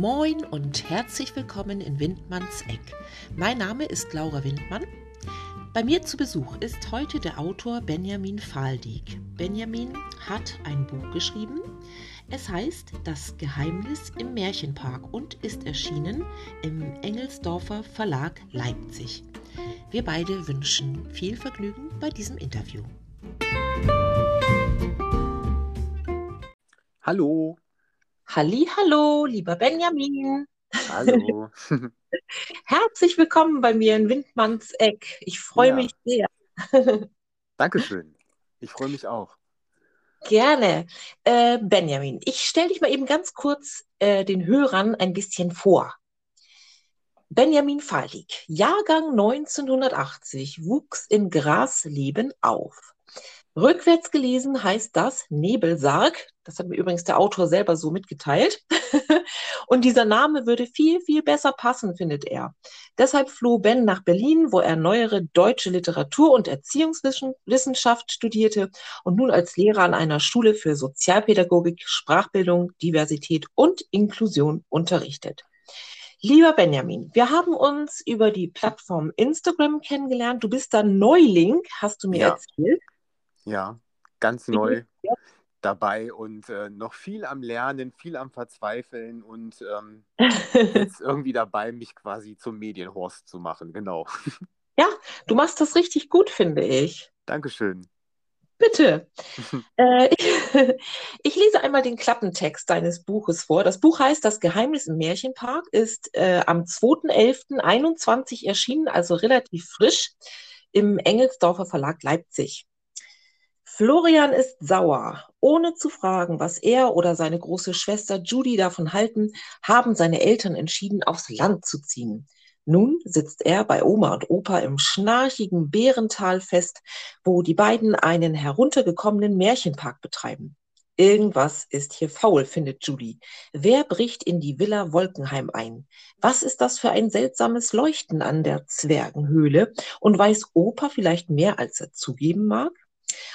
Moin und herzlich willkommen in Windmanns Eck. Mein Name ist Laura Windmann. Bei mir zu Besuch ist heute der Autor Benjamin Fahldieck. Benjamin hat ein Buch geschrieben. Es heißt Das Geheimnis im Märchenpark und ist erschienen im Engelsdorfer Verlag Leipzig. Wir beide wünschen viel Vergnügen bei diesem Interview. Hallo. Halli, hallo, lieber Benjamin. Hallo. Herzlich willkommen bei mir in Windmanns Eck. Ich freue Ja. mich sehr. Dankeschön. Ich freue mich auch. Gerne. Äh, Benjamin, ich stelle dich mal eben ganz kurz äh, den Hörern ein bisschen vor. Benjamin Fahlig, Jahrgang 1980, wuchs in Grasleben auf. Rückwärts gelesen heißt das Nebelsarg. Das hat mir übrigens der Autor selber so mitgeteilt. Und dieser Name würde viel, viel besser passen, findet er. Deshalb floh Ben nach Berlin, wo er neuere deutsche Literatur und Erziehungswissenschaft studierte und nun als Lehrer an einer Schule für Sozialpädagogik, Sprachbildung, Diversität und Inklusion unterrichtet. Lieber Benjamin, wir haben uns über die Plattform Instagram kennengelernt. Du bist da Neuling, hast du mir Ja. erzählt. Ja, ganz neu. Dabei und äh, noch viel am Lernen, viel am Verzweifeln und ähm, jetzt irgendwie dabei, mich quasi zum Medienhorst zu machen. Genau. Ja, du machst das richtig gut, finde ich. Dankeschön. Bitte. Äh, ich lese einmal den Klappentext deines Buches vor. Das Buch heißt Das Geheimnis im Märchenpark, ist äh, am 2.11.21 erschienen, also relativ frisch, im Engelsdorfer Verlag Leipzig. Florian ist sauer. Ohne zu fragen, was er oder seine große Schwester Judy davon halten, haben seine Eltern entschieden, aufs Land zu ziehen. Nun sitzt er bei Oma und Opa im schnarchigen Bärental fest, wo die beiden einen heruntergekommenen Märchenpark betreiben. Irgendwas ist hier faul, findet Judy. Wer bricht in die Villa Wolkenheim ein? Was ist das für ein seltsames Leuchten an der Zwergenhöhle? Und weiß Opa vielleicht mehr, als er zugeben mag?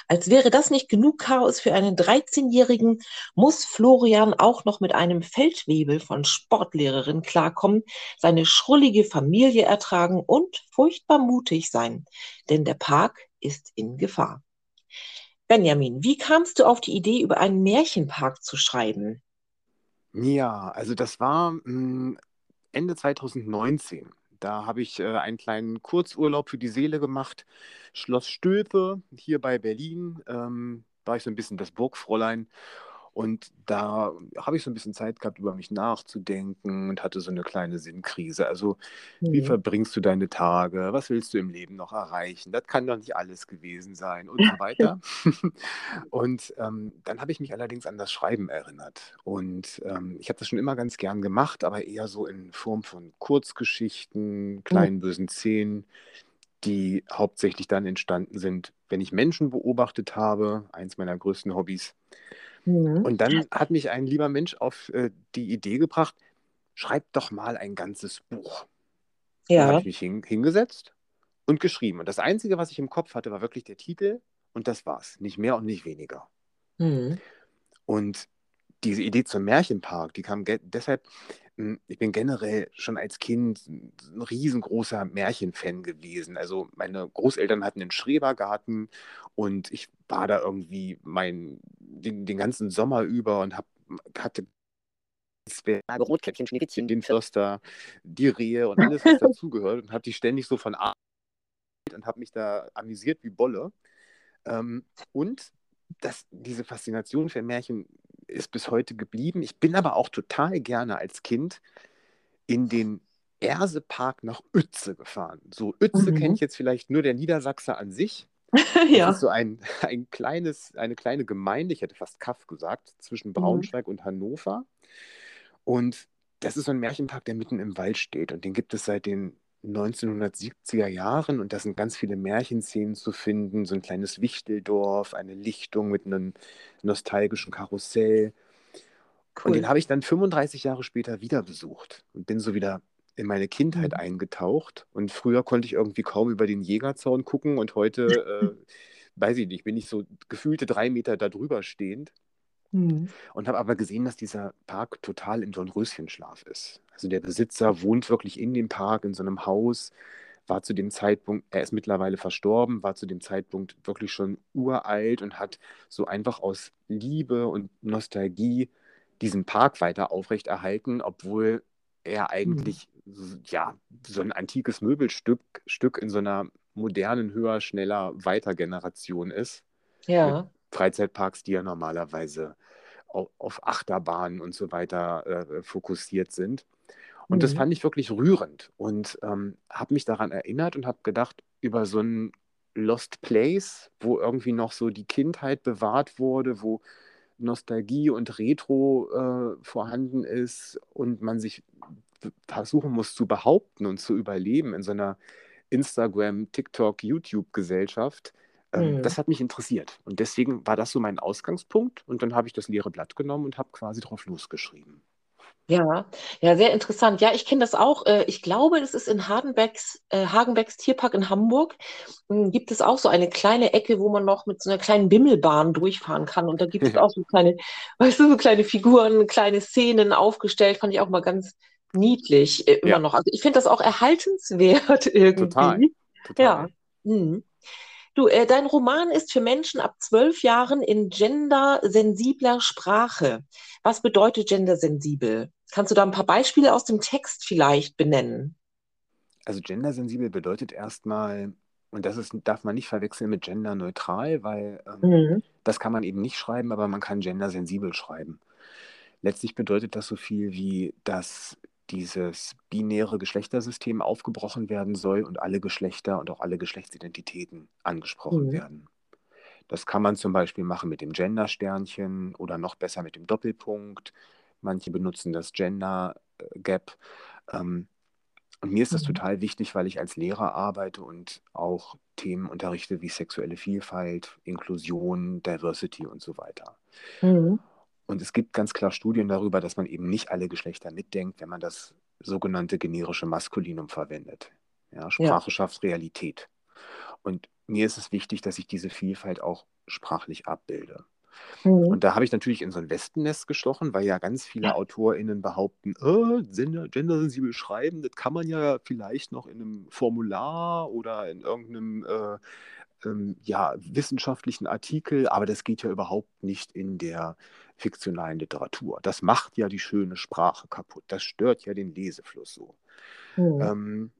Als wäre das nicht genug Chaos für einen 13-Jährigen, muss Florian auch noch mit einem Feldwebel von Sportlehrerin klarkommen, seine schrullige Familie ertragen und furchtbar mutig sein, denn der Park ist in Gefahr. Benjamin, wie kamst du auf die Idee, über einen Märchenpark zu schreiben? Ja, also das war mh, Ende 2019. Da habe ich äh, einen kleinen Kurzurlaub für die Seele gemacht. Schloss Stülpe hier bei Berlin. Ähm, war ich so ein bisschen das Burgfräulein. Und da habe ich so ein bisschen Zeit gehabt, über mich nachzudenken und hatte so eine kleine Sinnkrise. Also, wie Hm. verbringst du deine Tage? Was willst du im Leben noch erreichen? Das kann doch nicht alles gewesen sein und so weiter. Und ähm, dann habe ich mich allerdings an das Schreiben erinnert. Und ähm, ich habe das schon immer ganz gern gemacht, aber eher so in Form von Kurzgeschichten, kleinen bösen Szenen, die hauptsächlich dann entstanden sind, wenn ich Menschen beobachtet habe, eins meiner größten Hobbys. Hm. Und dann hat mich ein lieber Mensch auf äh, die Idee gebracht, schreib doch mal ein ganzes Buch. Dann habe Ja. ich mich hin, hingesetzt und geschrieben. Und das Einzige, was ich im Kopf hatte, war wirklich der Titel und das war's. Nicht mehr und nicht weniger. Hm. Und diese Idee zum Märchenpark, die kam deshalb, mh, ich bin generell schon als Kind ein riesengroßer Märchenfan gewesen. Also meine Großeltern hatten einen Schrebergarten und ich war da irgendwie mein, den, den ganzen Sommer über und hab, hatte Zwerge, Rotkäppchen, Schneewittchen, den Förster, die Rehe und alles, was dazugehört und habe die ständig so von A und habe mich da amüsiert wie Bolle. Ähm, und das, diese Faszination für Märchen ist bis heute geblieben. Ich bin aber auch total gerne als Kind in den Ersepark nach Uetze gefahren. So, Uetze Mhm. kennt ich jetzt vielleicht nur der Niedersachse an sich. Das Ja. ist so ein, ein kleines, eine kleine Gemeinde, ich hätte fast Kaff gesagt, zwischen Mhm. Braunschweig und Hannover. Und das ist so ein Märchenpark, der mitten im Wald steht. Und den gibt es seit den 1970er Jahren. Und da sind ganz viele Märchenszenen zu finden. So ein kleines Wichteldorf, eine Lichtung mit einem nostalgischen Karussell. Und den Cool. habe ich dann 35 Jahre später wieder besucht und bin so wieder in meine Kindheit Mhm. eingetaucht. Und früher konnte ich irgendwie kaum über den Jägerzaun gucken und heute, äh, weiß ich nicht, bin ich so gefühlte drei Meter da drüber stehend. Mhm. Und habe aber gesehen, dass dieser Park total im Dornröschenschlaf ist. Also der Besitzer wohnt wirklich in dem Park, in so einem Haus, war zu dem Zeitpunkt, er ist mittlerweile verstorben, war zu dem Zeitpunkt wirklich schon uralt und hat so einfach aus Liebe und Nostalgie diesen Park weiter aufrechterhalten, obwohl er Mhm. eigentlich ja so ein antikes Möbelstück Stück in so einer modernen, höher, schneller, weiter Generation ist. Ja. Freizeitparks, die ja normalerweise au- auf Achterbahnen und so weiter äh, fokussiert sind. Und das Mhm. fand ich wirklich rührend und ähm, habe mich daran erinnert und habe gedacht, über so ein Lost Place, wo irgendwie noch so die Kindheit bewahrt wurde, wo Nostalgie und Retro äh, vorhanden ist und man sich versuchen muss zu behaupten und zu überleben in so einer Instagram, TikTok, YouTube-Gesellschaft. Ähm, Mhm. das hat mich interessiert. Und deswegen war das so mein Ausgangspunkt. Und dann habe ich das leere Blatt genommen und habe quasi drauf losgeschrieben. Ja, ja, sehr interessant. Ja, ich kenne das auch. Äh, Ich glaube, das ist in Hardenbecks, äh, Hagenbecks Tierpark in Hamburg. m, Gibt es auch so eine kleine Ecke, wo man noch mit so einer kleinen Bimmelbahn durchfahren kann. Und da gibt es auch so kleine, weißt du, so kleine Figuren, kleine Szenen aufgestellt. Fand ich auch mal ganz niedlich, äh, immer Ja, noch. Also ich finde das auch erhaltenswert total, irgendwie. Ja. total. Mhm. Du, äh, dein Roman ist für Menschen ab zwölf Jahren in gendersensibler Sprache. Was bedeutet gendersensibel? Kannst du da ein paar Beispiele aus dem Text vielleicht benennen? Also gendersensibel bedeutet erstmal, und das ist, darf man nicht verwechseln mit genderneutral, weil ähm, Mhm. das kann man eben nicht schreiben, aber man kann gendersensibel schreiben. Letztlich bedeutet das so viel wie, dass dieses binäre Geschlechtersystem aufgebrochen werden soll und alle Geschlechter und auch alle Geschlechtsidentitäten angesprochen Mhm. werden. Das kann man zum Beispiel machen mit dem Gender-Sternchen oder noch besser mit dem Doppelpunkt. Manche benutzen das Gender-Gap. Ähm, und mir ist das Mhm. total wichtig, weil ich als Lehrer arbeite und auch Themen unterrichte wie sexuelle Vielfalt, Inklusion, Diversity und so weiter. Mhm. Und es gibt ganz klar Studien darüber, dass man eben nicht alle Geschlechter mitdenkt, wenn man das sogenannte generische Maskulinum verwendet. Ja, Ja. Sprache schafft Realität. Und mir ist es wichtig, dass ich diese Vielfalt auch sprachlich abbilde. Mhm. Und da habe ich natürlich in so ein Wespennest gestochen, weil ja ganz viele Ja. AutorInnen behaupten, äh, gender- gendersensibel schreiben, das kann man ja vielleicht noch in einem Formular oder in irgendeinem äh, ähm, ja, wissenschaftlichen Artikel, aber das geht ja überhaupt nicht in der fiktionalen Literatur. Das macht ja die schöne Sprache kaputt. Das stört ja den Lesefluss so. Mhm. Ähm,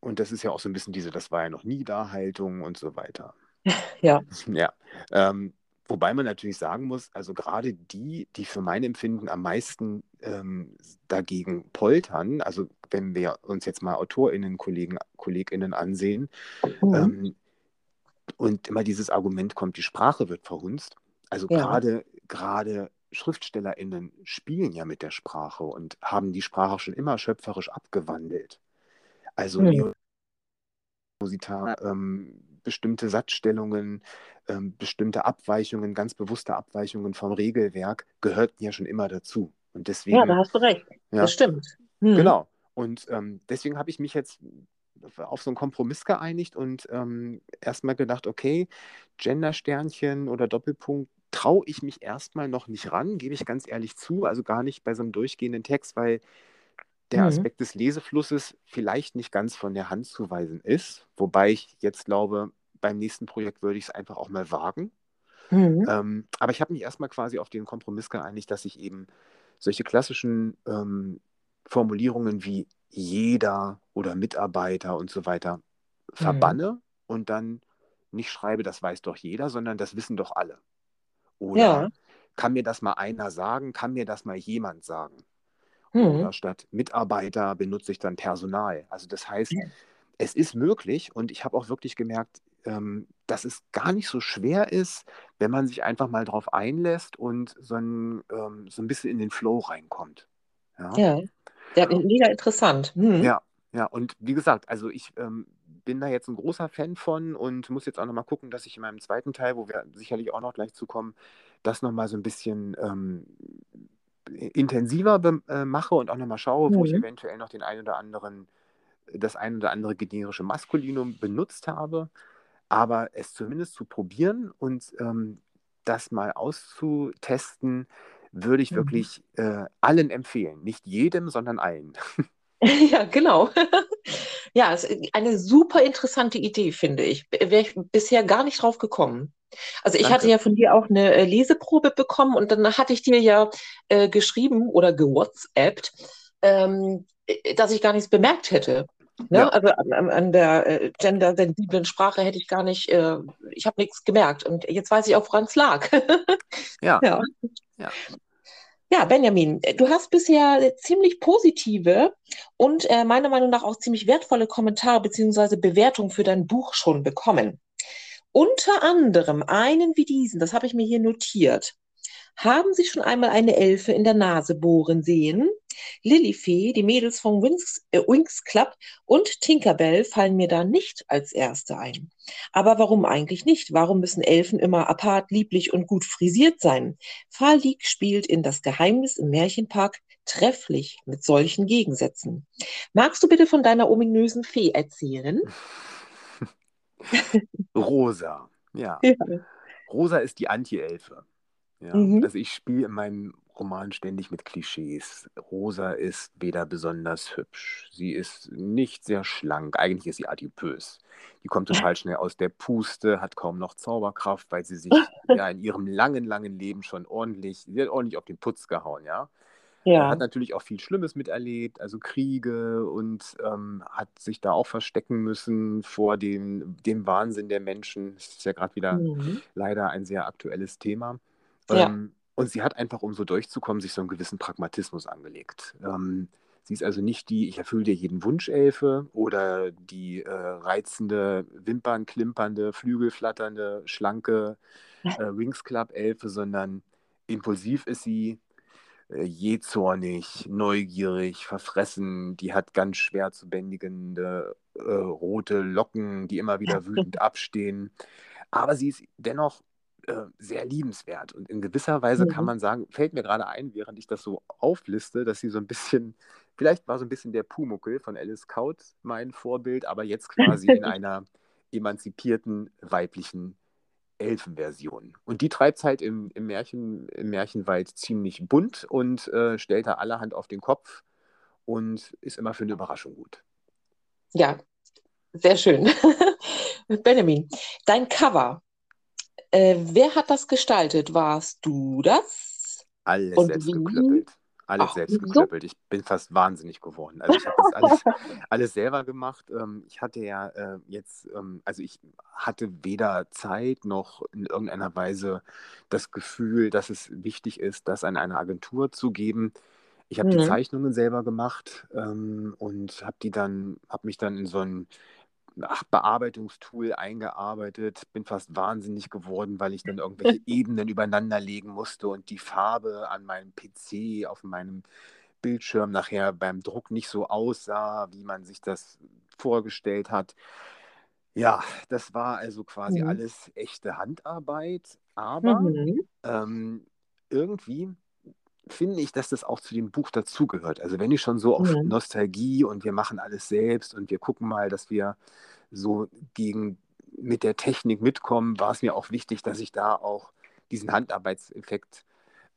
und das ist ja auch so ein bisschen diese, das war ja noch nie da Haltung und so weiter. Ja. Ja, ähm, wobei man natürlich sagen muss, also gerade die, die für mein Empfinden am meisten ähm, dagegen poltern, also wenn wir uns jetzt mal AutorInnen, Kollegen, KollegInnen ansehen, Mhm. ähm, und immer dieses Argument kommt, die Sprache wird verhunzt. Also Ja. gerade, gerade SchriftstellerInnen spielen ja mit der Sprache und haben die Sprache schon immer schöpferisch abgewandelt. Also Mhm. Musita, ähm, bestimmte Satzstellungen, ähm, bestimmte Abweichungen, ganz bewusste Abweichungen vom Regelwerk gehörten ja schon immer dazu. Und Ja, da deswegen, hast du recht. ja, Das stimmt. Mhm. genau. Und ähm, deswegen habe ich mich jetzt auf so einen Kompromiss geeinigt und ähm, erstmal gedacht, okay, Gender-Sternchen oder Doppelpunkt traue ich mich erstmal noch nicht ran, gebe ich ganz ehrlich zu. Also gar nicht bei so einem durchgehenden Text, weil der Mhm. Aspekt des Leseflusses vielleicht nicht ganz von der Hand zu weisen ist. Wobei ich jetzt glaube, beim nächsten Projekt würde ich es einfach auch mal wagen. Mhm. Ähm, aber ich habe mich erstmal quasi auf den Kompromiss geeinigt, dass ich eben solche klassischen ähm, Formulierungen wie jeder oder Mitarbeiter und so weiter Mhm. verbanne und dann nicht schreibe, das weiß doch jeder, sondern das wissen doch alle. Oder Ja. kann mir das mal einer sagen, kann mir das mal jemand sagen? Mhm. Oder statt Mitarbeiter benutze ich dann Personal. Also das heißt, es ist möglich und ich habe auch wirklich gemerkt, ähm, dass es gar nicht so schwer ist, wenn man sich einfach mal drauf einlässt und so ein, ähm, so ein bisschen in den Flow reinkommt. Ja, Ja. Ja, mega interessant. Mhm. ja, ja. Und wie gesagt, also ich ähm, bin da jetzt ein großer Fan von und muss jetzt auch nochmal gucken, dass ich in meinem zweiten Teil, wo wir sicherlich auch noch gleich zukommen, das nochmal so ein bisschen ähm, intensiver äh, mache und auch nochmal schaue, wo ich Mhm. eventuell noch den ein oder anderen, das ein oder andere generische Maskulinum benutzt habe. Aber es zumindest zu probieren und ähm, das mal auszutesten, würde ich Mhm. wirklich äh, allen empfehlen. Nicht jedem, sondern allen. Ja, genau. Ja, es ist eine super interessante Idee, finde ich. Wäre ich bisher gar nicht drauf gekommen. Also ich hatte Danke. ja von dir auch eine äh, Leseprobe bekommen und dann hatte ich dir ja äh, geschrieben oder gewhatsappt, ähm, äh, dass ich gar nichts bemerkt hätte. Ne? Ja, Also an, an an der äh, gendersensiblen Sprache hätte ich gar nicht, äh, ich habe nichts gemerkt. Und jetzt weiß ich auch, woran es lag. ja, Ja. Ja. Ja, Benjamin, du hast bisher ziemlich positive und äh, meiner Meinung nach auch ziemlich wertvolle Kommentare beziehungsweise Bewertungen für dein Buch schon bekommen. Unter anderem einen wie diesen, das habe ich mir hier notiert. Haben Sie schon einmal eine Elfe in der Nase bohren sehen? Lilifee, die Mädels vom Winx, äh, Winx Club und Tinkerbell fallen mir da nicht als erste ein. Aber warum eigentlich nicht? Warum müssen Elfen immer apart, lieblich und gut frisiert sein? Falik spielt in Das Geheimnis im Märchenpark trefflich mit solchen Gegensätzen. Magst du bitte von deiner ominösen Fee erzählen? Rosa. Ja. Ja. Rosa ist die Anti-Elfe. Ja. Mhm. Also ich spiele in meinem Roman ständig mit Klischees. Rosa ist weder besonders hübsch. Sie ist nicht sehr schlank. Eigentlich ist sie adipös. Die kommt total schnell aus der Puste, hat kaum noch Zauberkraft, weil sie sich ja in ihrem langen, langen Leben schon ordentlich, sie hat ordentlich auf den Putz gehauen, ja. Äh, Ja. Hat natürlich auch viel Schlimmes miterlebt, also Kriege und ähm, hat sich da auch verstecken müssen vor dem, dem Wahnsinn der Menschen. Das ist ja gerade wieder Mhm. leider ein sehr aktuelles Thema. Ja. Ähm, und sie hat einfach, um so durchzukommen, sich so einen gewissen Pragmatismus angelegt. Ähm, sie ist also nicht die, ich erfülle dir jeden Wunsch, Elfe oder die äh, reizende, wimpernklimpernde, flügelflatternde, schlanke äh, Wings Club Elfe, sondern impulsiv ist sie, äh, jähzornig, neugierig, verfressen. Die hat ganz schwer zu bändigende äh, rote Locken, die immer wieder wütend abstehen. Aber sie ist dennoch äh, sehr liebenswert. Und in gewisser Weise kann Mhm. man sagen, fällt mir gerade ein, während ich das so aufliste, dass sie so ein bisschen, vielleicht war so ein bisschen der Pumuckel von Alice Kaut mein Vorbild, aber jetzt quasi in einer emanzipierten weiblichen Elfenversion. Und die treibt es halt im, im, Märchen, im Märchenwald ziemlich bunt und äh, stellt da allerhand auf den Kopf und ist immer für eine Überraschung gut. Ja, sehr schön. Benjamin, dein Cover. Äh, wer hat das gestaltet? Warst du das? Alles Und selbst wie? geklöppelt. Alles Ach, selbst geklöppelt. Ich bin fast wahnsinnig geworden. Also ich habe das alles, alles selber gemacht. Ähm, ich hatte ja äh, jetzt, ähm, also ich hatte weder Zeit noch in irgendeiner Weise das Gefühl, dass es wichtig ist, das an eine Agentur zu geben. Ich habe die Mhm. Zeichnungen selber gemacht ähm, und habe die dann, habe mich dann in so ein ach, Bearbeitungstool eingearbeitet, bin fast wahnsinnig geworden, weil ich dann irgendwelche Ebenen übereinander legen musste und die Farbe an meinem PC, auf meinem Bildschirm nachher beim Druck nicht so aussah, wie man sich das vorgestellt hat. Ja, das war also quasi Mhm. alles echte Handarbeit, aber Mhm. ähm, irgendwie finde ich, dass das auch zu dem Buch dazugehört. Also wenn ich schon so auf Mhm. Nostalgie und wir machen alles selbst und wir gucken mal, dass wir so gegen mit der Technik mitkommen, war es mir auch wichtig, dass ich da auch diesen Handarbeitseffekt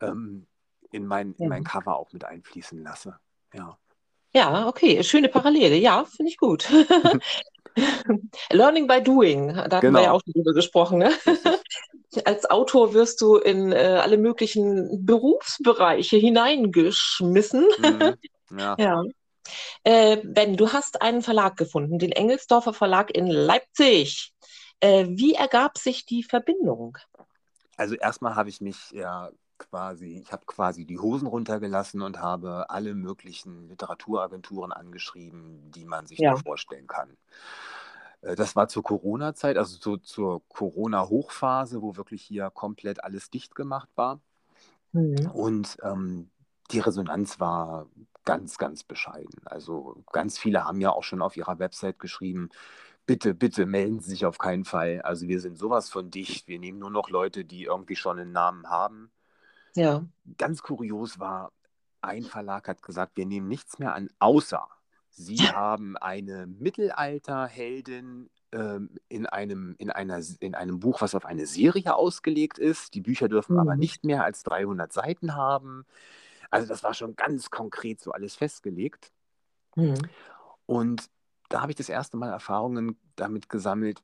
ähm, in, mein, in Ja. mein Cover auch mit einfließen lasse. Ja. Ja, okay, schöne Parallele. Ja, finde ich gut. Learning by doing, da hatten wir ja Genau. auch schon drüber gesprochen, ne? Als Autor wirst du in äh, alle möglichen Berufsbereiche hineingeschmissen. Mhm. Ja. Ja. Äh, Ben, du hast einen Verlag gefunden, den Engelsdorfer Verlag in Leipzig. Äh, wie ergab sich die Verbindung? Also erstmal habe ich mich ja quasi, ich habe quasi die Hosen runtergelassen und habe alle möglichen Literaturagenturen angeschrieben, die man sich Ja. vorstellen kann. Äh, Das war zur Corona-Zeit, also zu, zur Corona-Hochphase, wo wirklich hier komplett alles dicht gemacht war. Mhm. Und ähm, die Resonanz war ganz, ganz bescheiden. Also ganz viele haben ja auch schon auf ihrer Website geschrieben, bitte, bitte melden Sie sich auf keinen Fall. Also wir sind sowas von dicht. Wir nehmen nur noch Leute, die irgendwie schon einen Namen haben. Ja. Ganz kurios war, ein Verlag hat gesagt, wir nehmen nichts mehr an, außer Sie haben eine Mittelalterheldin ähm, in, einem, in, einer, in einem Buch, was auf eine Serie ausgelegt ist. Die Bücher dürfen aber Mhm. nicht mehr als 300 Seiten haben. Also das war schon ganz konkret so alles festgelegt. Mhm. Und da habe ich das erste Mal Erfahrungen damit gesammelt,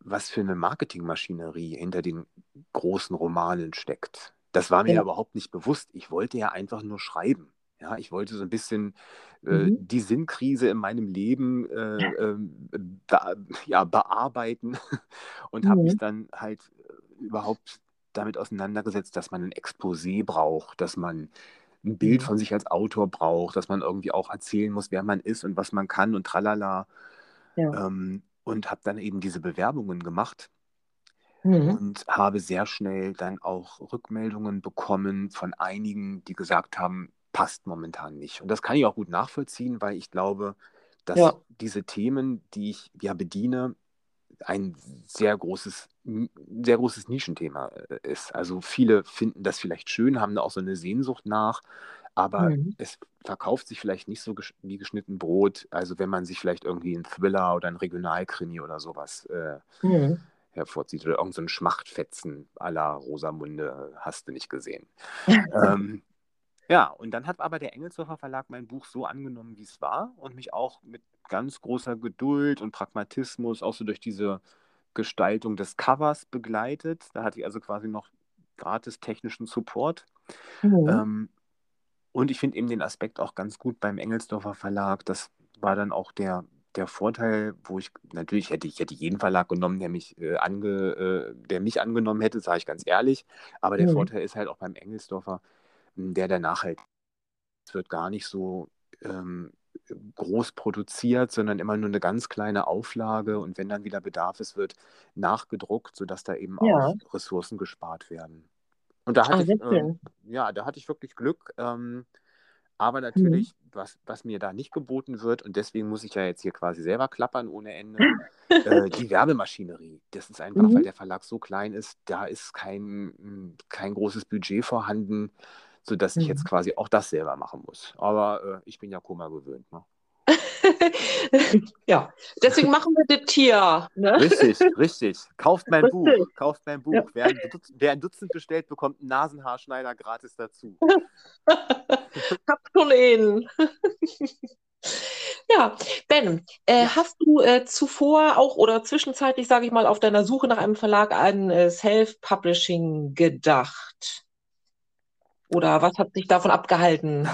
was für eine Marketingmaschinerie hinter den großen Romanen steckt. Das war mir Ja. überhaupt nicht bewusst. Ich wollte ja einfach nur schreiben. Ja, ich wollte so ein bisschen äh, Mhm. die Sinnkrise in meinem Leben äh, ähm, be ja, bearbeiten und habe mich Mhm. dann halt äh, überhaupt damit auseinandergesetzt, dass man ein Exposé braucht, dass man ein Bild Mhm. von sich als Autor braucht, dass man irgendwie auch erzählen muss, wer man ist und was man kann und tralala. Ja. Ähm, und habe dann eben diese Bewerbungen gemacht Mhm. und habe sehr schnell dann auch Rückmeldungen bekommen von einigen, die gesagt haben, passt momentan nicht. Und das kann ich auch gut nachvollziehen, weil ich glaube, dass Ja. diese Themen, die ich ja bediene, ein sehr großes, sehr großes Nischenthema äh, ist. Also viele finden das vielleicht schön, haben da auch so eine Sehnsucht nach, aber Mhm. es verkauft sich vielleicht nicht so gesch wie geschnitten Brot. Also wenn man sich vielleicht irgendwie einen Thriller oder einen Regionalkrimi oder sowas äh, Mhm. Hervorzieht oder irgendein so Schmachtfetzen la Rosamunde hast du nicht gesehen. ähm, ja, und dann hat aber der Engelsdorfer Verlag mein Buch so angenommen, wie es war und mich auch mit ganz großer Geduld und Pragmatismus auch so durch diese Gestaltung des Covers begleitet. Da hatte ich also quasi noch gratis technischen Support. Mhm. Ähm, und ich finde eben den Aspekt auch ganz gut beim Engelsdorfer Verlag. Das war dann auch der, der Vorteil, wo ich natürlich hätte ich hätte jeden Verlag genommen, der mich, äh, ange, äh, der mich angenommen hätte, sage ich ganz ehrlich. Aber der Mhm. Vorteil ist halt auch beim Engelsdorfer, m, der der nachhalt. Es wird gar nicht so ähm, groß produziert, sondern immer nur eine ganz kleine Auflage. Und wenn dann wieder Bedarf ist, wird nachgedruckt, sodass da eben Ja. auch Ressourcen gespart werden. Und da hatte ich, sehr ähm, schön. ja, da hatte ich wirklich Glück. Ähm, aber Mhm. natürlich, was, was mir da nicht geboten wird, und deswegen muss ich ja jetzt hier quasi selber klappern ohne Ende, äh, die Werbemaschinerie. Das ist einfach, weil Mhm. der Verlag so klein ist, da ist kein, kein großes Budget vorhanden, sodass ich jetzt Mhm. quasi auch das selber machen muss. Aber äh, ich bin ja Kummer gewöhnt. Ne? Ja, deswegen machen wir das hier, ne? Richtig, richtig. Kauft mein Richtig. Buch, kauft mein Buch. Ja. Wer, ein Dutz- wer ein Dutzend bestellt, bekommt einen Nasenhaarschneider gratis dazu. Hab schon einen. Ja, Ben, äh, Ja. hast du äh, zuvor auch oder zwischenzeitlich, sage ich mal, auf deiner Suche nach einem Verlag an äh, Self-Publishing gedacht? Oder was hat dich davon abgehalten?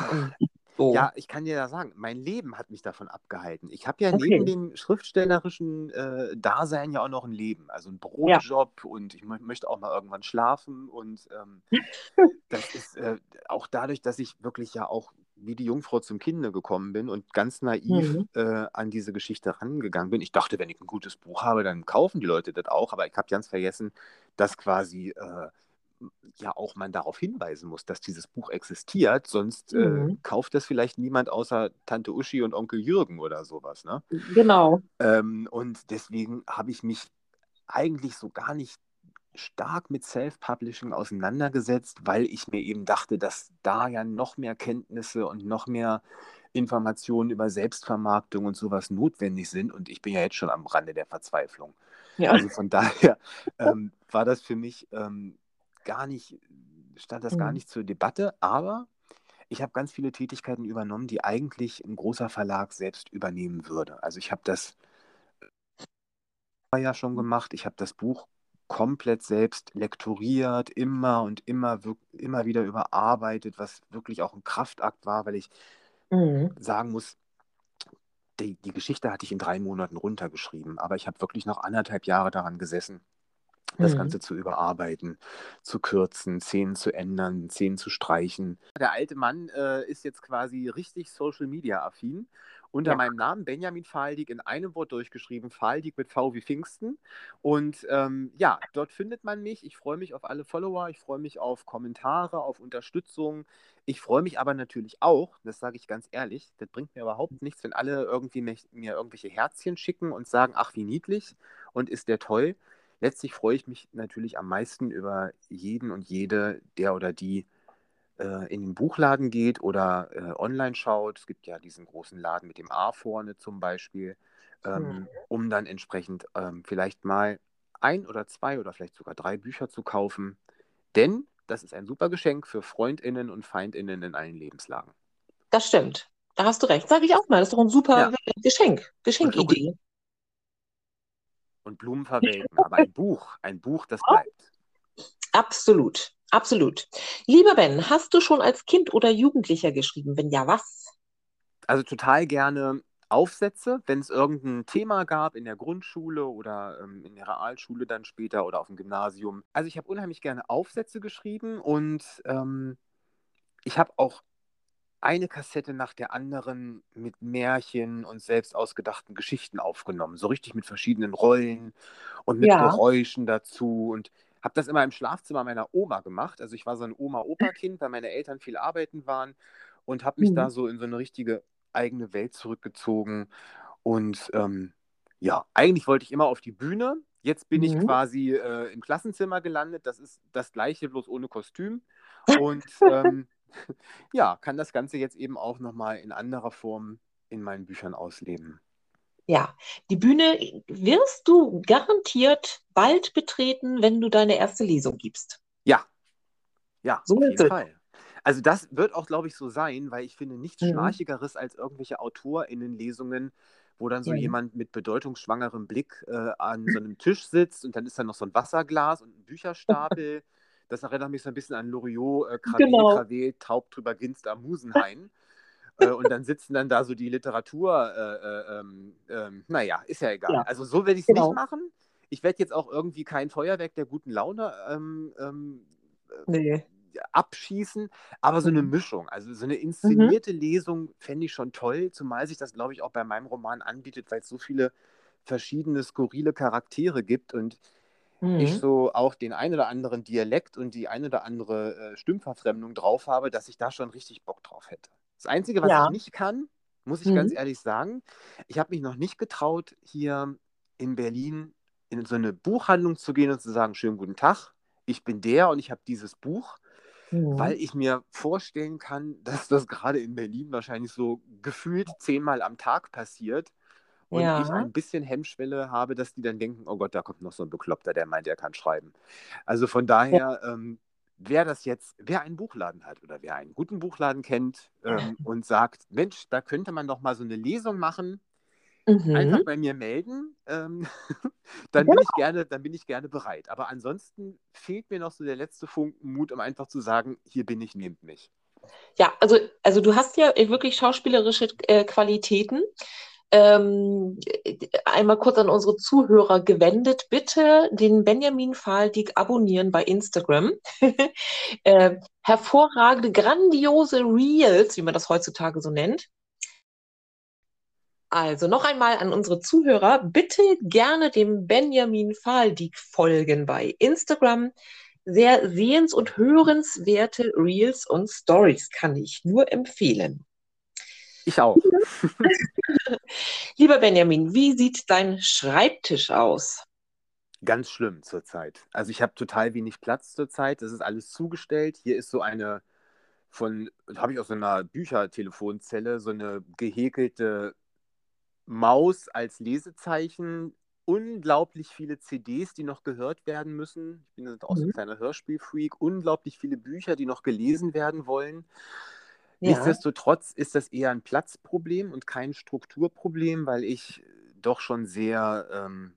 So. Ja, ich kann dir ja sagen, mein Leben hat mich davon abgehalten. Ich habe ja Okay. neben dem schriftstellerischen äh, Dasein ja auch noch ein Leben, also einen Brotjob und ich mö möchte auch mal irgendwann schlafen und ähm, das ist äh, auch dadurch, dass ich wirklich ja auch wie die Jungfrau zum Kinde gekommen bin und ganz naiv Mhm. äh, an diese Geschichte rangegangen bin. Ich dachte, wenn ich ein gutes Buch habe, dann kaufen die Leute das auch, aber ich habe ganz vergessen, dass quasi äh, ja auch man darauf hinweisen muss, dass dieses Buch existiert, sonst äh, Mhm. kauft das vielleicht niemand außer Tante Uschi und Onkel Jürgen oder sowas. Ne? Genau. Ähm, und deswegen habe ich mich eigentlich so gar nicht stark mit Self-Publishing auseinandergesetzt, weil ich mir eben dachte, dass da ja noch mehr Kenntnisse und noch mehr Informationen über Selbstvermarktung und sowas notwendig sind. Und ich bin ja jetzt schon am Rande der Verzweiflung. Ja. Also von daher ähm, war das für mich ähm, gar nicht, stand das gar Mhm. nicht zur Debatte, aber ich habe ganz viele Tätigkeiten übernommen, die eigentlich ein großer Verlag selbst übernehmen würde. Also ich habe das ja schon gemacht, ich habe das Buch komplett selbst lektoriert, immer und immer, immer wieder überarbeitet, was wirklich auch ein Kraftakt war, weil ich Mhm. sagen muss, die, die Geschichte hatte ich in drei Monaten runtergeschrieben, aber ich habe wirklich noch anderthalb Jahre daran gesessen, das Mhm. Ganze zu überarbeiten, zu kürzen, Szenen zu ändern, Szenen zu streichen. Der alte Mann äh, ist jetzt quasi richtig Social Media affin. Unter Ja. meinem Namen Benjamin Faldig in einem Wort durchgeschrieben, Faldig mit V wie Pfingsten. Und ähm, ja, dort findet man mich. Ich freue mich auf alle Follower, ich freue mich auf Kommentare, auf Unterstützung. Ich freue mich aber natürlich auch, das sage ich ganz ehrlich, das bringt mir überhaupt nichts, wenn alle irgendwie mich, mir irgendwelche Herzchen schicken und sagen, ach wie niedlich und ist der toll. Letztlich freue ich mich natürlich am meisten über jeden und jede, der oder die äh, in den Buchladen geht oder äh, online schaut. Es gibt ja diesen großen Laden mit dem A vorne zum Beispiel. ähm, Mhm. um dann entsprechend ähm, vielleicht mal ein oder zwei oder vielleicht sogar drei Bücher zu kaufen. Denn das ist ein super Geschenk für Freundinnen und Feindinnen in allen Lebenslagen. Das stimmt. Da hast du recht. Sage ich auch mal. Das ist doch ein super Ja. Geschenk. Geschenkidee. Und Blumen verwelken. Aber ein Buch, ein Buch, das bleibt. Absolut. Absolut. Lieber Ben, hast du schon als Kind oder Jugendlicher geschrieben? Wenn ja, was? Also total gerne Aufsätze, wenn es irgendein Thema gab in der Grundschule oder ähm, in der Realschule dann später oder auf dem Gymnasium. Also ich habe unheimlich gerne Aufsätze geschrieben und ähm, ich habe auch eine Kassette nach der anderen mit Märchen und selbst ausgedachten Geschichten aufgenommen. So richtig mit verschiedenen Rollen und mit Ja. Geräuschen dazu und habe das immer im Schlafzimmer meiner Oma gemacht. Also ich war so ein Oma-Opa-Kind, weil meine Eltern viel arbeiten waren und habe mich Mhm. da so in so eine richtige eigene Welt zurückgezogen. Und ähm, ja, eigentlich wollte ich immer auf die Bühne. Jetzt bin ich Mhm. quasi äh, im Klassenzimmer gelandet. Das ist das gleiche, bloß ohne Kostüm. Und ähm, ja, kann das Ganze jetzt eben auch nochmal in anderer Form in meinen Büchern ausleben. Ja, die Bühne wirst du garantiert bald betreten, wenn du deine erste Lesung gibst. Ja, ja, So auf ist jeden. Fall. Also das wird auch, glaube ich, so sein, weil ich finde nichts Mhm. Schnarchigeres als irgendwelche AutorInnen-Lesungen, wo dann so Ja. jemand mit bedeutungsschwangerem Blick äh, an so einem Tisch sitzt und dann ist da noch so ein Wasserglas und ein Bücherstapel. Das erinnert mich so ein bisschen an Loriot, äh, Kravé, Genau. Kravé, taub drüber grinst am Musenhain. äh, und dann sitzen dann da so die Literatur, äh, äh, ähm, ähm, naja, ist ja egal. Ja. Also so werde ich es Genau. nicht machen. Ich werde jetzt auch irgendwie kein Feuerwerk der guten Laune ähm, ähm, Nee. abschießen, aber so eine Mhm. Mischung. Also so eine inszenierte Lesung fände ich schon toll, zumal sich das, glaube ich, auch bei meinem Roman anbietet, weil es so viele verschiedene skurrile Charaktere gibt und ich Mhm. so auch den ein oder anderen Dialekt und die ein oder andere äh, Stimmverfremdung drauf habe, dass ich da schon richtig Bock drauf hätte. Das Einzige, was Ja. ich nicht kann, muss ich ganz Mhm. ehrlich sagen, ich habe mich noch nicht getraut, hier in Berlin in so eine Buchhandlung zu gehen und zu sagen, schönen guten Tag, ich bin der und ich habe dieses Buch Mhm. weil ich mir vorstellen kann, dass das gerade in Berlin wahrscheinlich so gefühlt zehnmal am Tag passiert und Ja. ich ein bisschen Hemmschwelle habe, dass die dann denken, oh Gott, da kommt noch so ein Bekloppter, der meint, er kann schreiben. Also von daher, ähm, wer das jetzt, wer einen Buchladen hat oder wer einen guten Buchladen kennt ähm, und sagt, Mensch, da könnte man doch mal so eine Lesung machen, einfach Mhm. bei mir melden, ähm, dann bin ich gerne, dann bin ich gerne bereit. Aber ansonsten fehlt mir noch so der letzte Funken Mut, um einfach zu sagen, hier bin ich, nehmt mich. Ja, also, also du hast ja wirklich schauspielerische äh, Qualitäten. Ähm, einmal kurz an unsere Zuhörer gewendet. Bitte den Benjamin Faldig abonnieren bei Instagram. äh, hervorragende, grandiose Reels, wie man das heutzutage so nennt. Also noch einmal an unsere Zuhörer, bitte gerne dem Benjamin Faldig folgen bei Instagram. Sehr sehens- und hörenswerte Reels und Stories kann ich nur empfehlen. Ich auch. Lieber Benjamin, wie sieht dein Schreibtisch aus? Ganz schlimm zurzeit. Also ich habe total wenig Platz zurzeit. Das ist alles zugestellt. Hier ist so eine von, habe ich aus so einer Büchertelefonzelle, so eine gehäkelte Maus als Lesezeichen. Unglaublich viele CDs, die noch gehört werden müssen. Ich bin auch so ein Mhm. kleiner Hörspielfreak. Unglaublich viele Bücher, die noch gelesen werden wollen. Ja, Nichtsdestotrotz ist das eher ein Platzproblem und kein Strukturproblem, weil ich doch schon sehr ähm,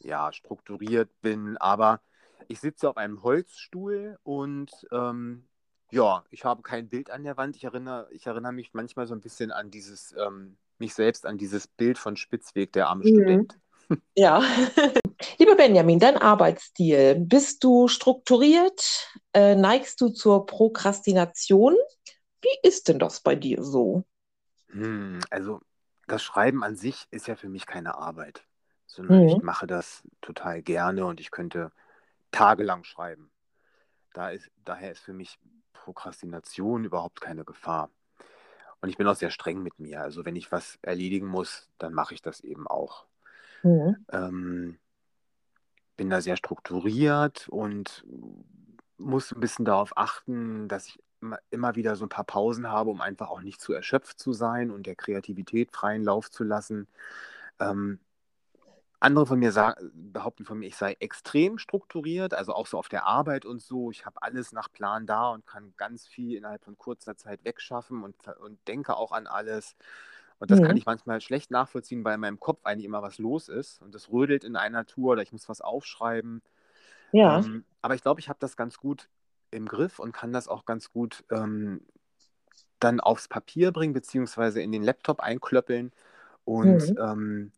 ja, strukturiert bin. Aber ich sitze auf einem Holzstuhl und ähm, ja, ich habe kein Bild an der Wand. Ich erinnere, ich erinnere mich manchmal so ein bisschen an dieses, ähm, mich selbst an dieses Bild von Spitzweg, der arme Mhm. Student. ja. Lieber Benjamin, dein Arbeitsstil. Bist du strukturiert? Äh, neigst du zur Prokrastination? Wie ist denn das bei dir so? Hm, also das Schreiben an sich ist ja für mich keine Arbeit, sondern ich Mhm. mache das total gerne und ich könnte tagelang schreiben. Da ist, daher ist für mich Prokrastination überhaupt keine Gefahr. Und ich bin auch sehr streng mit mir. Also wenn ich was erledigen muss, dann mache ich das eben auch. Mhm. Ähm, bin da sehr strukturiert und muss ein bisschen darauf achten, dass ich immer, wieder so ein paar Pausen habe, um einfach auch nicht zu erschöpft zu sein und der Kreativität freien Lauf zu lassen. Ähm, andere von mir sagen, behaupten von mir, ich sei extrem strukturiert, also auch so auf der Arbeit und so. Ich habe alles nach Plan da und kann ganz viel innerhalb von kurzer Zeit wegschaffen und, und denke auch an alles. Und das mhm. kann ich manchmal schlecht nachvollziehen, weil in meinem Kopf eigentlich immer was los ist und es rödelt in einer Tour oder ich muss was aufschreiben. Ja. Ähm, aber ich glaube, ich habe das ganz gut im Griff und kann das auch ganz gut ähm, dann aufs Papier bringen, beziehungsweise in den Laptop einklöppeln. Und mhm. ähm,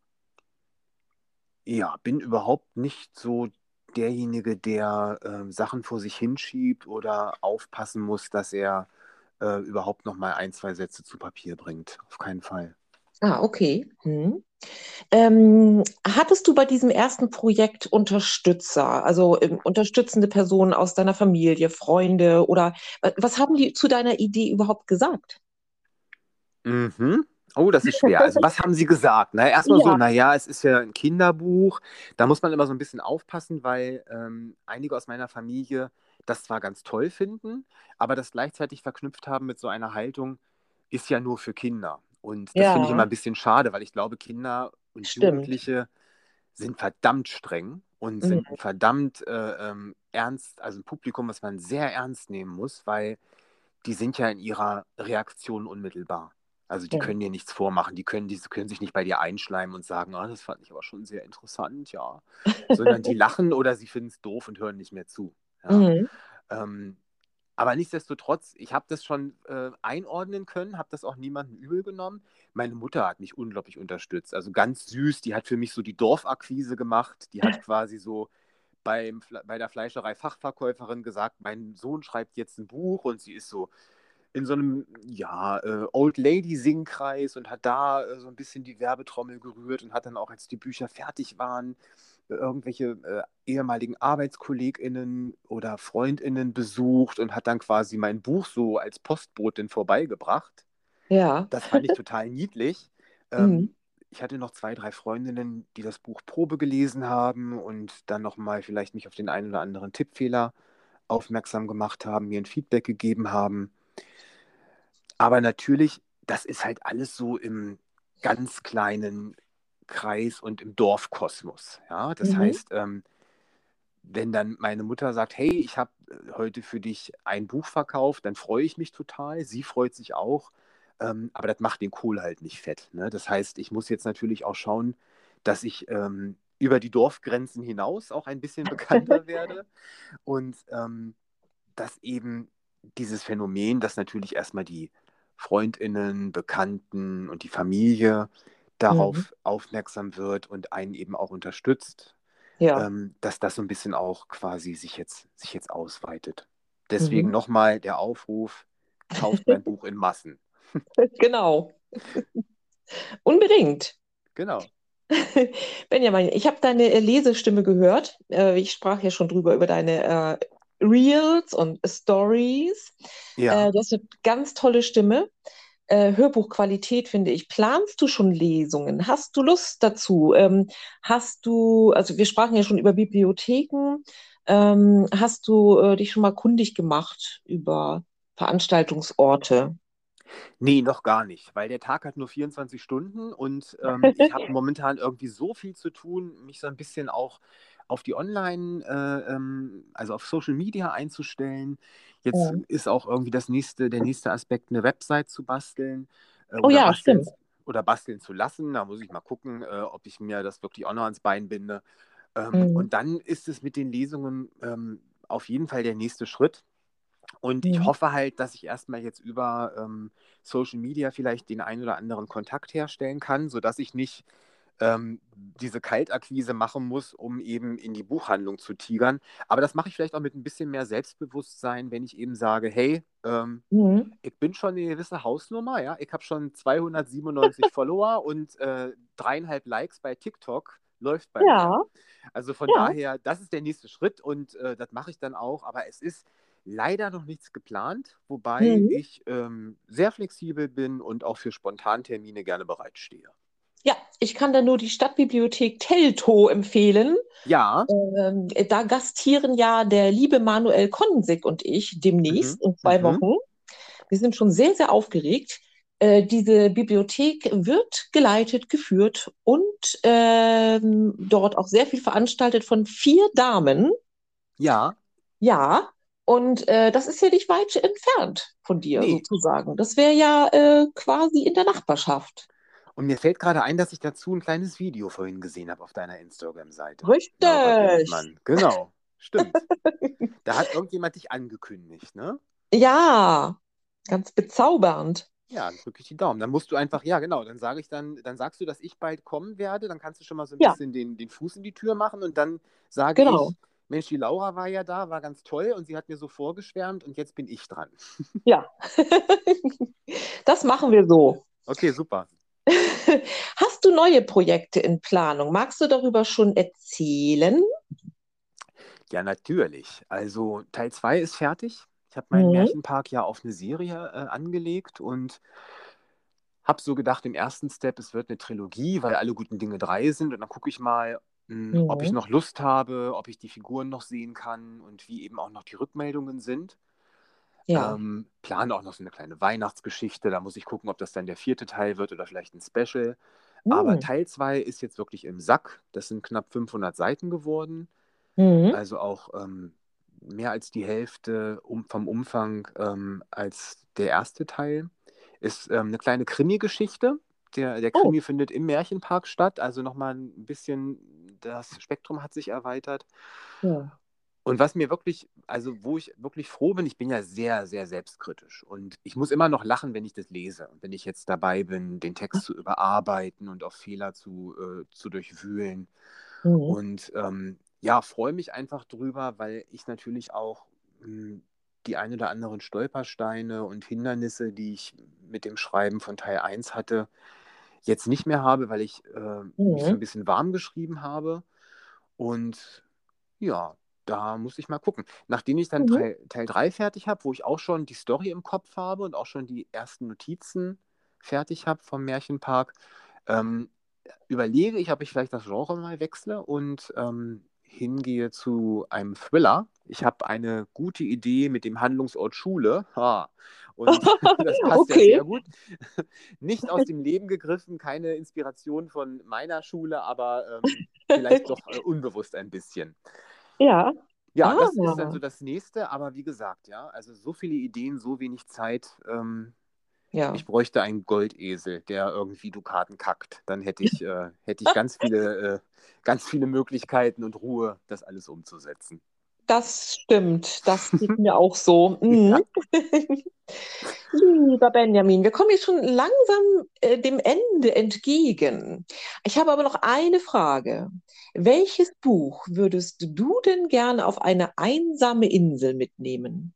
ja, bin überhaupt nicht so derjenige, der äh, Sachen vor sich hinschiebt oder aufpassen muss, dass er äh, überhaupt noch mal ein, zwei Sätze zu Papier bringt. Auf keinen Fall. Ah, okay. Hm. Ähm, hattest du bei diesem ersten Projekt Unterstützer, also ähm, unterstützende Personen aus deiner Familie, Freunde oder äh, was haben die zu deiner Idee überhaupt gesagt? Mhm. Oh, das ist schwer. Also, was haben Sie gesagt? Na, erstmal ja. so, naja, es ist ja ein Kinderbuch. Da muss man immer so ein bisschen aufpassen, weil ähm, einige aus meiner Familie das zwar ganz toll finden, aber das gleichzeitig verknüpft haben mit so einer Haltung, ist ja nur für Kinder. Und das ja. finde ich immer ein bisschen schade, weil ich glaube, Kinder und Stimmt. Jugendliche sind verdammt streng und mhm. sind verdammt äh, ähm, ernst, also ein Publikum, was man sehr ernst nehmen muss, weil die sind ja in ihrer Reaktion unmittelbar. Also die ja. können dir nichts vormachen, die können, die können sich nicht bei dir einschleimen und sagen, oh, das fand ich aber schon sehr interessant, ja. Sondern die lachen oder sie finden es doof und hören nicht mehr zu. Ja. Mhm. Ähm, aber nichtsdestotrotz, ich habe das schon äh, einordnen können, habe das auch niemandem übel genommen. Meine Mutter hat mich unglaublich unterstützt. Also ganz süß, die hat für mich so die Dorfakquise gemacht. Die hat quasi so beim, bei der Fleischerei Fachverkäuferin gesagt, mein Sohn schreibt jetzt ein Buch und sie ist so in so einem ja, äh, Old Lady Singkreis und hat da äh, so ein bisschen die Werbetrommel gerührt und hat dann auch, als die Bücher fertig waren, irgendwelche äh, ehemaligen ArbeitskollegInnen oder FreundInnen besucht und hat dann quasi mein Buch so als Postbotin vorbeigebracht. Ja. Das fand ich total niedlich. Ähm, mhm. Ich hatte noch zwei, drei Freundinnen, die das Buch Probe gelesen haben und dann nochmal vielleicht mich auf den einen oder anderen Tippfehler aufmerksam gemacht haben, mir ein Feedback gegeben haben. Aber natürlich, das ist halt alles so im ganz kleinen Kreis und im Dorfkosmos. Ja, das mhm. heißt, ähm, wenn dann meine Mutter sagt, hey, ich habe äh, heute für dich ein Buch verkauft, dann freue ich mich total. Sie freut sich auch. Ähm, aber das macht den Kohl halt nicht fett. Ne? Das heißt, ich muss jetzt natürlich auch schauen, dass ich ähm, über die Dorfgrenzen hinaus auch ein bisschen bekannter werde. Und ähm, dass eben dieses Phänomen, dass natürlich erstmal die Freundinnen, Bekannten und die Familie darauf mhm. aufmerksam wird und einen eben auch unterstützt, ja. ähm, dass das so ein bisschen auch quasi sich jetzt, sich jetzt ausweitet. Deswegen mhm. nochmal der Aufruf, kauft mein Buch in Massen. genau. Unbedingt. Genau. Benjamin, ich habe deine Lesestimme gehört. Äh, ich sprach ja schon drüber über deine äh, Reels und Stories. Ja. Äh, du hast eine ganz tolle Stimme. Äh, Hörbuchqualität, finde ich. Planst du schon Lesungen? Hast du Lust dazu? Ähm, hast du, also wir sprachen ja schon über Bibliotheken. Ähm, hast du äh, dich schon mal kundig gemacht über Veranstaltungsorte? Nee, noch gar nicht, weil der Tag hat nur 24 Stunden und ähm, ich habe momentan irgendwie so viel zu tun, mich so ein bisschen auch auf die Online, äh, ähm, also auf Social Media einzustellen. Jetzt ja. ist auch irgendwie das nächste, der nächste Aspekt, eine Website zu basteln. Äh, oh ja, basteln, stimmt. Oder basteln zu lassen. Da muss ich mal gucken, äh, ob ich mir das wirklich auch noch ans Bein binde. Ähm, mhm. Und dann ist es mit den Lesungen ähm, auf jeden Fall der nächste Schritt. Und mhm. ich hoffe halt, dass ich erstmal jetzt über ähm, Social Media vielleicht den einen oder anderen Kontakt herstellen kann, sodass ich nicht ähm, diese Kaltakquise machen muss, um eben in die Buchhandlung zu tigern. Aber das mache ich vielleicht auch mit ein bisschen mehr Selbstbewusstsein, wenn ich eben sage, hey, ähm, mhm. ich bin schon eine gewisse Hausnummer, ja, ich habe schon 297 Follower und äh, dreieinhalb Likes bei TikTok läuft bei ja. mir. Also von ja. daher, das ist der nächste Schritt und äh, das mache ich dann auch. Aber es ist leider noch nichts geplant, wobei mhm. ich ähm, sehr flexibel bin und auch für Spontantermine gerne bereitstehe. Ja, ich kann da nur die Stadtbibliothek Teltow empfehlen. Ja. Ähm, da gastieren ja der liebe Manuel Konnensek und ich demnächst mhm. in zwei mhm. Wochen. Wir sind schon sehr, sehr aufgeregt. Äh, diese Bibliothek wird geleitet, geführt und ähm, dort auch sehr viel veranstaltet von vier Damen. Ja, Ja, und äh, das ist ja nicht weit entfernt von dir nee. sozusagen. Das wäre ja äh, quasi in der Nachbarschaft. Und mir fällt gerade ein, dass ich dazu ein kleines Video vorhin gesehen habe auf deiner Instagram-Seite. Laura Richtig. Genau, stimmt. Da hat irgendjemand dich angekündigt, ne? Ja, ganz bezaubernd. Ja, dann drücke ich die Daumen. Dann musst du einfach, ja, genau, dann sage ich dann, dann sagst du, dass ich bald kommen werde, dann kannst du schon mal so ein Ja, bisschen den, den Fuß in die Tür machen und dann sage genau. ich, Mensch, die Laura war ja da, war ganz toll und sie hat mir so vorgeschwärmt und jetzt bin ich dran. Ja. Das machen wir so. Okay, super. Hast du neue Projekte in Planung? Magst du darüber schon erzählen? Ja, natürlich. Also Teil 2 ist fertig. Ich habe meinen Mhm. Märchenpark ja auf eine Serie äh, angelegt und habe so gedacht, im ersten Step, es wird eine Trilogie, weil alle guten Dinge drei sind. Und dann gucke ich mal, mh, ob ich Mhm. noch Lust habe, ob ich die Figuren noch sehen kann und wie eben auch noch die Rückmeldungen sind. Ja. Ähm, plane auch noch so eine kleine Weihnachtsgeschichte. Da muss ich gucken, ob das dann der vierte Teil wird oder vielleicht ein Special. Aber Mhm. Teil 2 ist jetzt wirklich im Sack. Das sind knapp 500 Seiten geworden. Mhm. Also auch ähm, mehr als die Hälfte um, vom Umfang ähm, als der erste Teil. Ist ähm, eine kleine Krimi-Geschichte. Der, der Oh, Krimi findet im Märchenpark statt. Also nochmal ein bisschen, das Spektrum hat sich erweitert. ja. Und was mir wirklich, also wo ich wirklich froh bin, ich bin ja sehr, sehr selbstkritisch. Und ich muss immer noch lachen, wenn ich das lese. Und wenn ich jetzt dabei bin, den Text zu überarbeiten und auf Fehler zu, äh, zu durchwühlen. Mhm. Und ähm, ja, freue mich einfach drüber, weil ich natürlich auch mh, die ein oder anderen Stolpersteine und Hindernisse, die ich mit dem Schreiben von Teil 1 hatte, jetzt nicht mehr habe, weil ich äh, mich so ein Mhm. bisschen warm geschrieben habe. Und ja, da muss ich mal gucken. Nachdem ich dann Mhm. Teil, Teil 3 fertig habe, wo ich auch schon die Story im Kopf habe und auch schon die ersten Notizen fertig habe vom Märchenpark, ähm, überlege ich, ob ich vielleicht das Genre mal wechsle und ähm, hingehe zu einem Thriller. Ich habe eine gute Idee mit dem Handlungsort Schule. Ha. Und das passt ja sehr Okay. gut. Nicht aus dem Leben gegriffen, keine Inspiration von meiner Schule, aber ähm, vielleicht doch äh, unbewusst ein bisschen. Ja. Ja, das ist dann Ah. so das nächste, aber wie gesagt, ja, also so viele Ideen, so wenig Zeit. Ähm, Ja. ich bräuchte einen Goldesel, der irgendwie Dukaten kackt. Dann hätte ich, äh, hätte ich ganz viele, äh, ganz viele Möglichkeiten und Ruhe, das alles umzusetzen. Das stimmt. Das geht mir auch so. Ja, Mhm. Lieber Benjamin, wir kommen jetzt schon langsam äh, dem Ende entgegen. Ich habe aber noch eine Frage. Welches Buch würdest du denn gerne auf eine einsame Insel mitnehmen?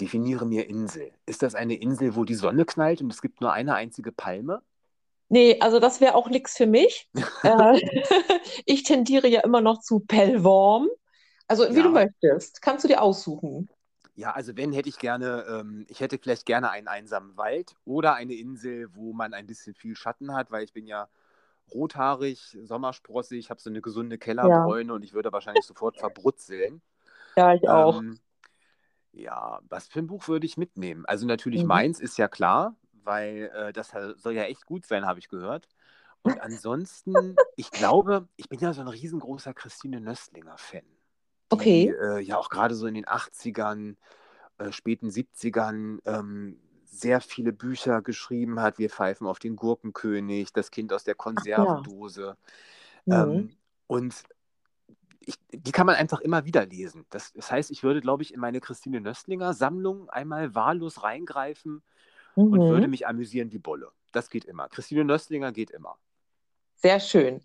definiere mir Insel. Ist das eine Insel, wo die Sonne knallt und es gibt nur eine einzige Palme? Nee, also das wäre auch nichts für mich. Äh, ich tendiere ja immer noch zu Pellworm. Also wie du Ja, möchtest. Kannst du dir aussuchen. ja, also wenn, hätte ich gerne, ähm, ich hätte vielleicht gerne einen einsamen Wald oder eine Insel, wo man ein bisschen viel Schatten hat, weil ich bin ja rothaarig, sommersprossig, habe so eine gesunde Ja, Kellerbräune und ich würde wahrscheinlich sofort verbrutzeln. ja, ich auch. Ähm, ja, was für ein Buch würde ich mitnehmen? Also natürlich Mhm. meins ist ja klar, weil äh, das soll ja echt gut sein, habe ich gehört. Und ansonsten, ich glaube, ich bin ja so ein riesengroßer Christine Nöstlinger-Fan, die Okay. äh, ja auch gerade so in den 80ern, äh, späten 70ern ähm, sehr viele Bücher geschrieben hat. Wir pfeifen auf den Gurkenkönig, Das Kind aus der Ach ja. Konservendose. Mhm. Ähm, und ich, die kann man einfach immer wieder lesen. Das, das heißt, ich würde, glaube ich, in meine Christine Nöstlinger Sammlung einmal wahllos reingreifen und würde Mhm. mich amüsieren wie Bolle. Das geht immer. Christine Nöstlinger geht immer. Sehr schön.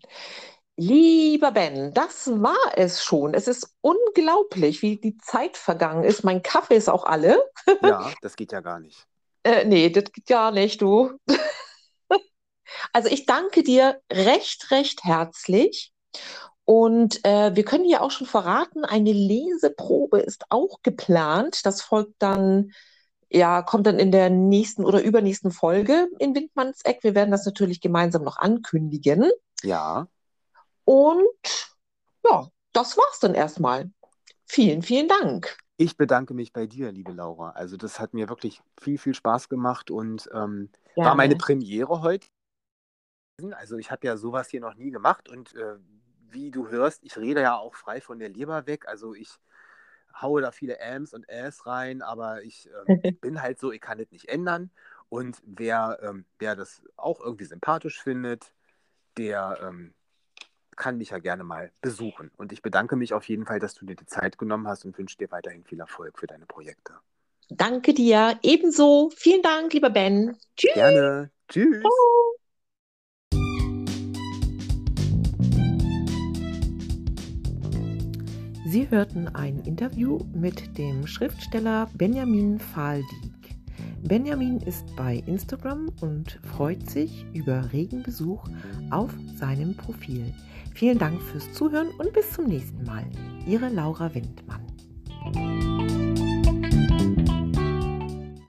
Lieber Ben, das war es schon. Es ist unglaublich, wie die Zeit vergangen ist. Mein Kaffee ist auch alle. Ja, das geht ja gar nicht. Äh, nee, das geht gar nicht, du. Also ich danke dir recht, recht herzlich. Und äh, wir können ja auch schon verraten, eine Leseprobe ist auch geplant. Das folgt dann, ja, kommt dann in der nächsten oder übernächsten Folge in Windmanns Eck. Wir werden das natürlich gemeinsam noch ankündigen. Ja, Und ja, das war's dann erstmal. Vielen, vielen Dank. Ich bedanke mich bei dir, liebe Laura. Also das hat mir wirklich viel, viel Spaß gemacht und ähm, war meine Premiere heute. Also ich habe ja sowas hier noch nie gemacht und äh, wie du hörst, ich rede ja auch frei von der Leber weg. Also ich haue da viele Ams und Äs rein, aber ich äh, bin halt so, ich kann es nicht ändern. Und wer, ähm, wer das auch irgendwie sympathisch findet, der ähm, kann mich ja gerne mal besuchen. Und ich bedanke mich auf jeden Fall, dass du dir die Zeit genommen hast und wünsche dir weiterhin viel Erfolg für deine Projekte. Danke dir. Ebenso. Vielen Dank, lieber Ben. Tschüss. Gerne. Tschüss. Ciao. Sie hörten ein Interview mit dem Schriftsteller Benjamin Fahldieck. Benjamin ist bei Instagram und freut sich über regen Besuch auf seinem Profil. Vielen Dank fürs Zuhören und bis zum nächsten Mal. Ihre Laura Windmann.